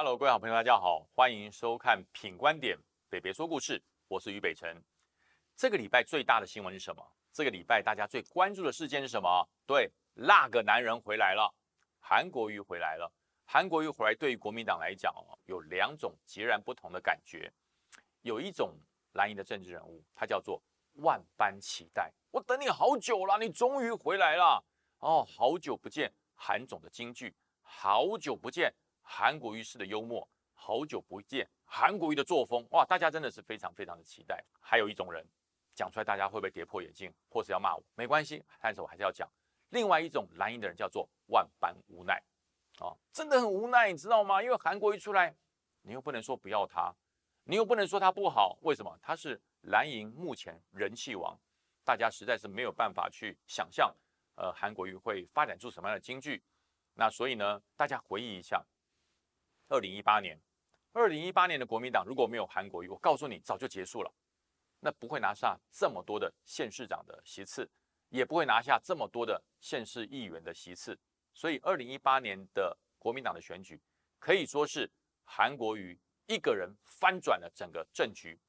Hello，各位好朋友，大家好，欢迎收看《品观点北北说故事》，我是于北辰。这个礼拜最大的新闻是什么？这个礼拜大家最关注的事件是什么？对，那个男人回来了，韩国瑜回来了。韩国瑜回来，对于国民党来讲哦，有两种截然不同的感觉。有一种蓝营的政治人物，他叫做万般期待，我等你好久了，你终于回来了哦，好久不见韩总的京剧，好久不见。韩国瑜式的幽默，好久不见韩国瑜的作风，哇，大家真的是非常非常的期待。还有一种人讲出来，大家会不会跌破眼镜，或是要骂我？没关系，但是我还是要讲。另外一种蓝营的人叫做万般无奈，啊，真的很无奈，你知道吗？因为韩国瑜出来，你又不能说不要他，你又不能说他不好，为什么？他是蓝营目前人气王，大家实在是没有办法去想象，呃，韩国瑜会发展出什么样的京剧。那所以呢，大家回忆一下。二零一八年，二零一八年的国民党如果没有韩国瑜，我告诉你早就结束了，那不会拿下这么多的县市长的席次，也不会拿下这么多的县市议员的席次。所以二零一八年的国民党的选举可以说是韩国瑜一个人翻转了整个政局。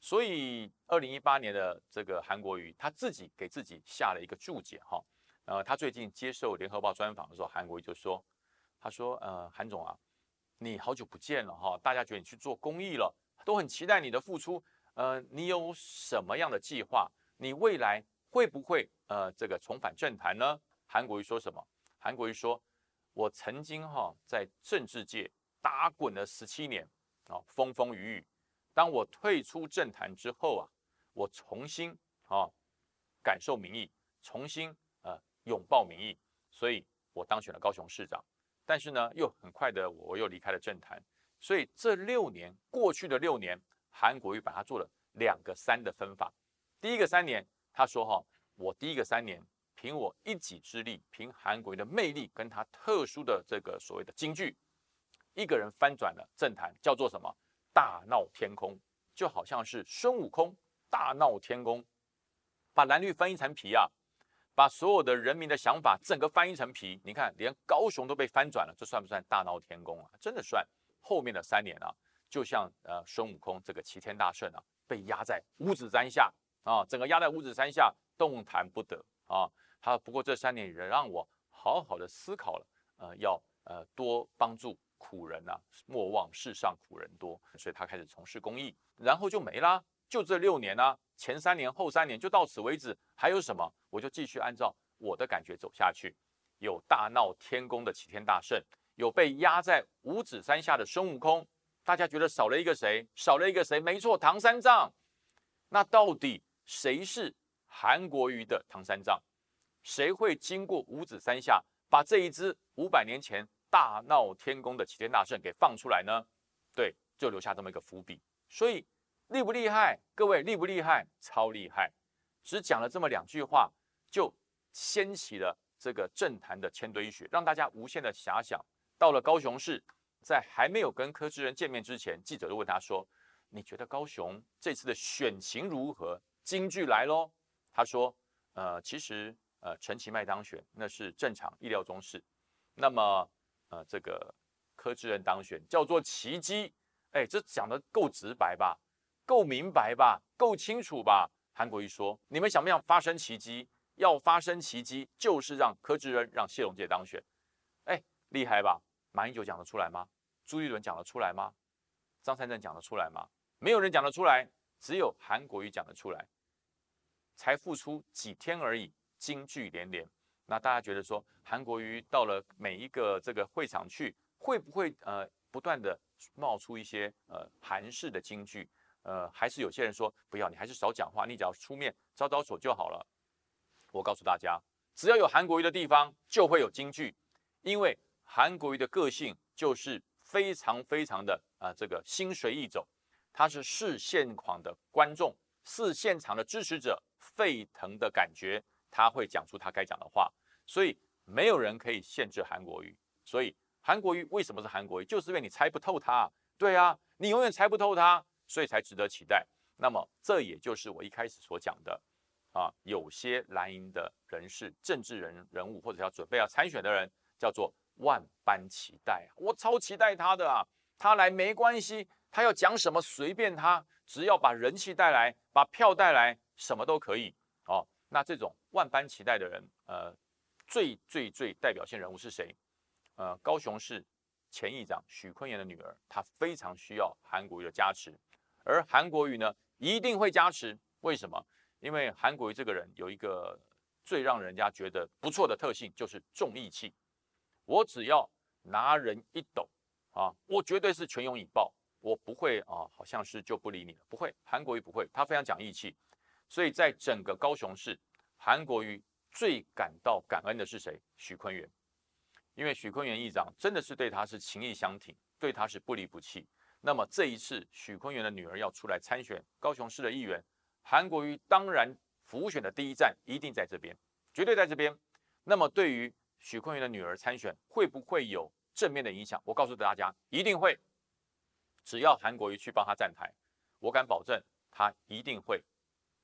所以二零一八年的这个韩国瑜他自己给自己下了一个注解哈，呃，他最近接受联合报专访的时候，韩国瑜就说，他说，呃，韩总啊。你好久不见了哈，大家觉得你去做公益了，都很期待你的付出。呃，你有什么样的计划？你未来会不会呃这个重返政坛呢？韩国瑜说什么？韩国瑜说，我曾经哈在政治界打滚了十七年啊，风风雨雨。当我退出政坛之后啊，我重新啊感受民意，重新呃拥抱民意，所以我当选了高雄市长。但是呢，又很快的，我又离开了政坛，所以这六年过去的六年，韩国瑜把它做了两个三的分法。第一个三年，他说哈，我第一个三年凭我一己之力，凭韩国瑜的魅力跟他特殊的这个所谓的京剧，一个人翻转了政坛，叫做什么？大闹天宫，就好像是孙悟空大闹天宫，把蓝绿翻一层皮啊。把所有的人民的想法整个翻一层皮，你看，连高雄都被翻转了，这算不算大闹天宫啊？真的算。后面的三年啊，就像呃孙悟空这个齐天大圣啊，被压在五指山下啊，整个压在五指山下，动弹不得啊。他不过这三年也让我好好的思考了，呃，要呃多帮助苦人呐，莫忘世上苦人多，所以他开始从事公益，然后就没啦。就这六年呢，前三年后三年就到此为止，还有什么？我就继续按照我的感觉走下去。有大闹天宫的齐天大圣，有被压在五指山下的孙悟空，大家觉得少了一个谁？少了一个谁？没错，唐三藏。那到底谁是韩国瑜的唐三藏？谁会经过五指山下，把这一只五百年前大闹天宫的齐天大圣给放出来呢？对，就留下这么一个伏笔。所以。厉不厉害？各位厉不厉害？超厉害！只讲了这么两句话，就掀起了这个政坛的千堆雪，让大家无限的遐想。到了高雄市，在还没有跟柯志仁见面之前，记者就问他说：“你觉得高雄这次的选情如何？”京剧来喽！他说：“呃，其实呃，陈其迈当选那是正常意料中事。那么呃，这个柯志仁当选叫做奇迹。哎，这讲的够直白吧？”够明白吧？够清楚吧？韩国瑜说：“你们想不想发生奇迹？要发生奇迹，就是让柯志恩、让谢龙介当选。哎，厉害吧？马英九讲得出来吗？朱立伦讲得出来吗？张三正讲得出来吗？没有人讲得出来，只有韩国瑜讲得出来。才复出几天而已，金句连连。那大家觉得说，韩国瑜到了每一个这个会场去，会不会呃不断的冒出一些呃韩式的金句？”呃，还是有些人说不要，你还是少讲话，你只要出面招招手就好了。我告诉大家，只要有韩国瑜的地方，就会有京剧，因为韩国瑜的个性就是非常非常的啊，这个心随意走，他是视现场的观众，视现场的支持者沸腾的感觉，他会讲出他该讲的话，所以没有人可以限制韩国瑜。所以韩国瑜为什么是韩国瑜？就是因为你猜不透他，对啊，你永远猜不透他。所以才值得期待。那么，这也就是我一开始所讲的啊，有些蓝营的人士、政治人人物，或者要准备要参选的人，叫做万般期待啊！我超期待他的啊！他来没关系，他要讲什么随便他，只要把人气带来，把票带来，什么都可以哦。那这种万般期待的人，呃，最最最代表性人物是谁？呃，高雄市前议长许坤元的女儿，她非常需要韩国瑜的加持，而韩国瑜呢，一定会加持。为什么？因为韩国瑜这个人有一个最让人家觉得不错的特性，就是重义气。我只要拿人一抖啊，我绝对是全勇以报，我不会啊，好像是就不理你了，不会。韩国瑜不会，他非常讲义气。所以在整个高雄市，韩国瑜最感到感恩的是谁？许坤元。因为许坤元议长真的是对他是情义相挺，对他是不离不弃。那么这一次许坤元的女儿要出来参选高雄市的议员，韩国瑜当然浮选的第一站一定在这边，绝对在这边。那么对于许坤元的女儿参选会不会有正面的影响？我告诉大家，一定会。只要韩国瑜去帮他站台，我敢保证他一定会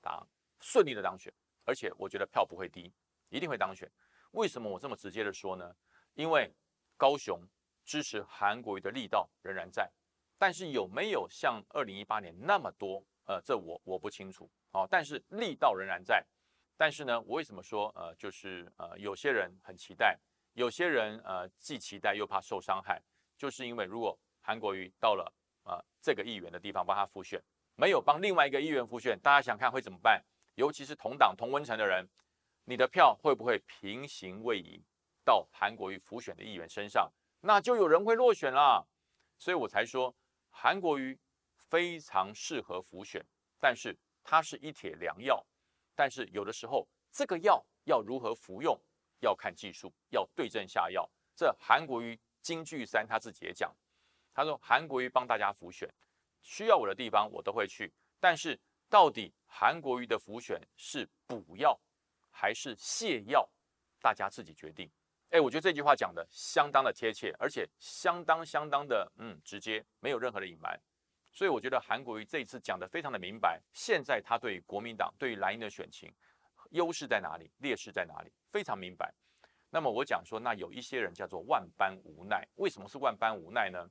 当顺利的当选，而且我觉得票不会低，一定会当选。为什么我这么直接的说呢？因为高雄支持韩国瑜的力道仍然在，但是有没有像二零一八年那么多？呃，这我我不清楚。好，但是力道仍然在。但是呢，我为什么说呃，就是呃，有些人很期待，有些人呃既期待又怕受伤害，就是因为如果韩国瑜到了呃这个议员的地方帮他复选，没有帮另外一个议员复选，大家想看会怎么办？尤其是同党同温层的人，你的票会不会平行位移？到韩国瑜浮选的议员身上，那就有人会落选了，所以我才说韩国瑜非常适合浮选，但是它是一帖良药，但是有的时候这个药要如何服用，要看技术，要对症下药。这韩国瑜金句三他自己也讲，他说韩国瑜帮大家浮选，需要我的地方我都会去，但是到底韩国瑜的浮选是补药还是泻药，大家自己决定。哎，我觉得这句话讲的相当的贴切，而且相当相当的嗯直接，没有任何的隐瞒。所以我觉得韩国瑜这一次讲的非常的明白，现在他对于国民党、对于蓝营的选情优势在哪里，劣势在哪里，非常明白。那么我讲说，那有一些人叫做万般无奈，为什么是万般无奈呢？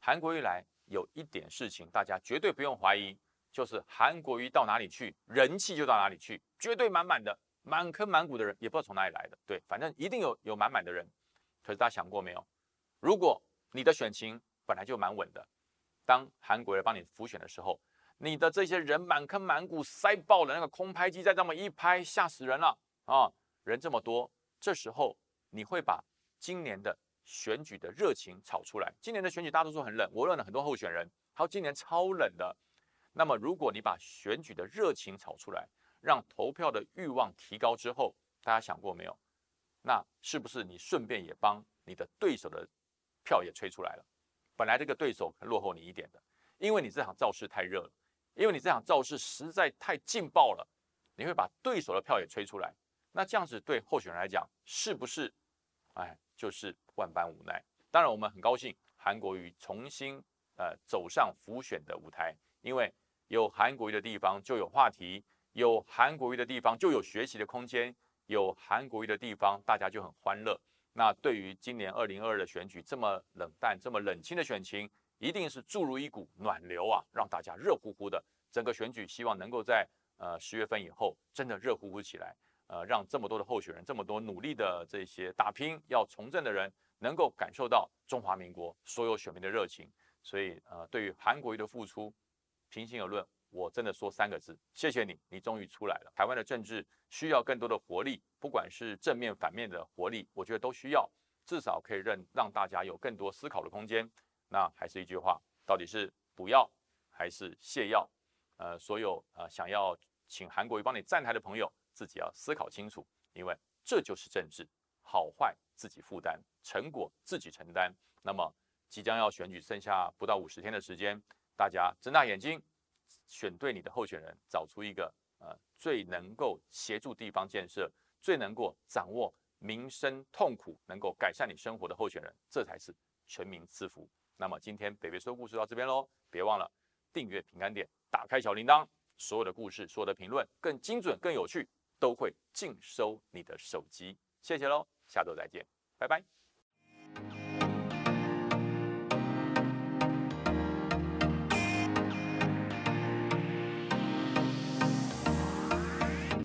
韩国瑜来有一点事情，大家绝对不用怀疑，就是韩国瑜到哪里去，人气就到哪里去，绝对满满的。满坑满谷的人也不知道从哪里来的，对，反正一定有有满满的人。可是大家想过没有？如果你的选情本来就蛮稳的，当韩国人帮你浮选的时候，你的这些人满坑满谷塞爆了，那个空拍机再这么一拍，吓死人了啊！人这么多，这时候你会把今年的选举的热情炒出来。今年的选举大多数很冷，我问了很多候选人，他说今年超冷的。那么如果你把选举的热情炒出来，让投票的欲望提高之后，大家想过没有？那是不是你顺便也帮你的对手的票也吹出来了？本来这个对手落后你一点的，因为你这场造势太热了，因为你这场造势实在太劲爆了，你会把对手的票也吹出来。那这样子对候选人来讲，是不是？哎，就是万般无奈。当然，我们很高兴韩国瑜重新呃走上浮选的舞台，因为有韩国瑜的地方就有话题。有韩国瑜的地方就有学习的空间，有韩国瑜的地方大家就很欢乐。那对于今年二零二二的选举这么冷淡、这么冷清的选情，一定是注入一股暖流啊，让大家热乎乎的。整个选举希望能够在呃十月份以后真的热乎乎起来，呃，让这么多的候选人、这么多努力的这些打拼要从政的人，能够感受到中华民国所有选民的热情。所以呃，对于韩国瑜的付出，平心而论。我真的说三个字，谢谢你，你终于出来了。台湾的政治需要更多的活力，不管是正面反面的活力，我觉得都需要，至少可以让让大家有更多思考的空间。那还是一句话，到底是补药还是泻药？呃，所有呃想要请韩国瑜帮你站台的朋友，自己要思考清楚，因为这就是政治，好坏自己负担，成果自己承担。那么即将要选举，剩下不到五十天的时间，大家睁大眼睛。选对你的候选人，找出一个呃最能够协助地方建设、最能够掌握民生痛苦、能够改善你生活的候选人，这才是全民赐福。那么今天北北说故事到这边喽，别忘了订阅平安点，打开小铃铛，所有的故事、所有的评论更精准、更有趣，都会尽收你的手机。谢谢喽，下周再见，拜拜。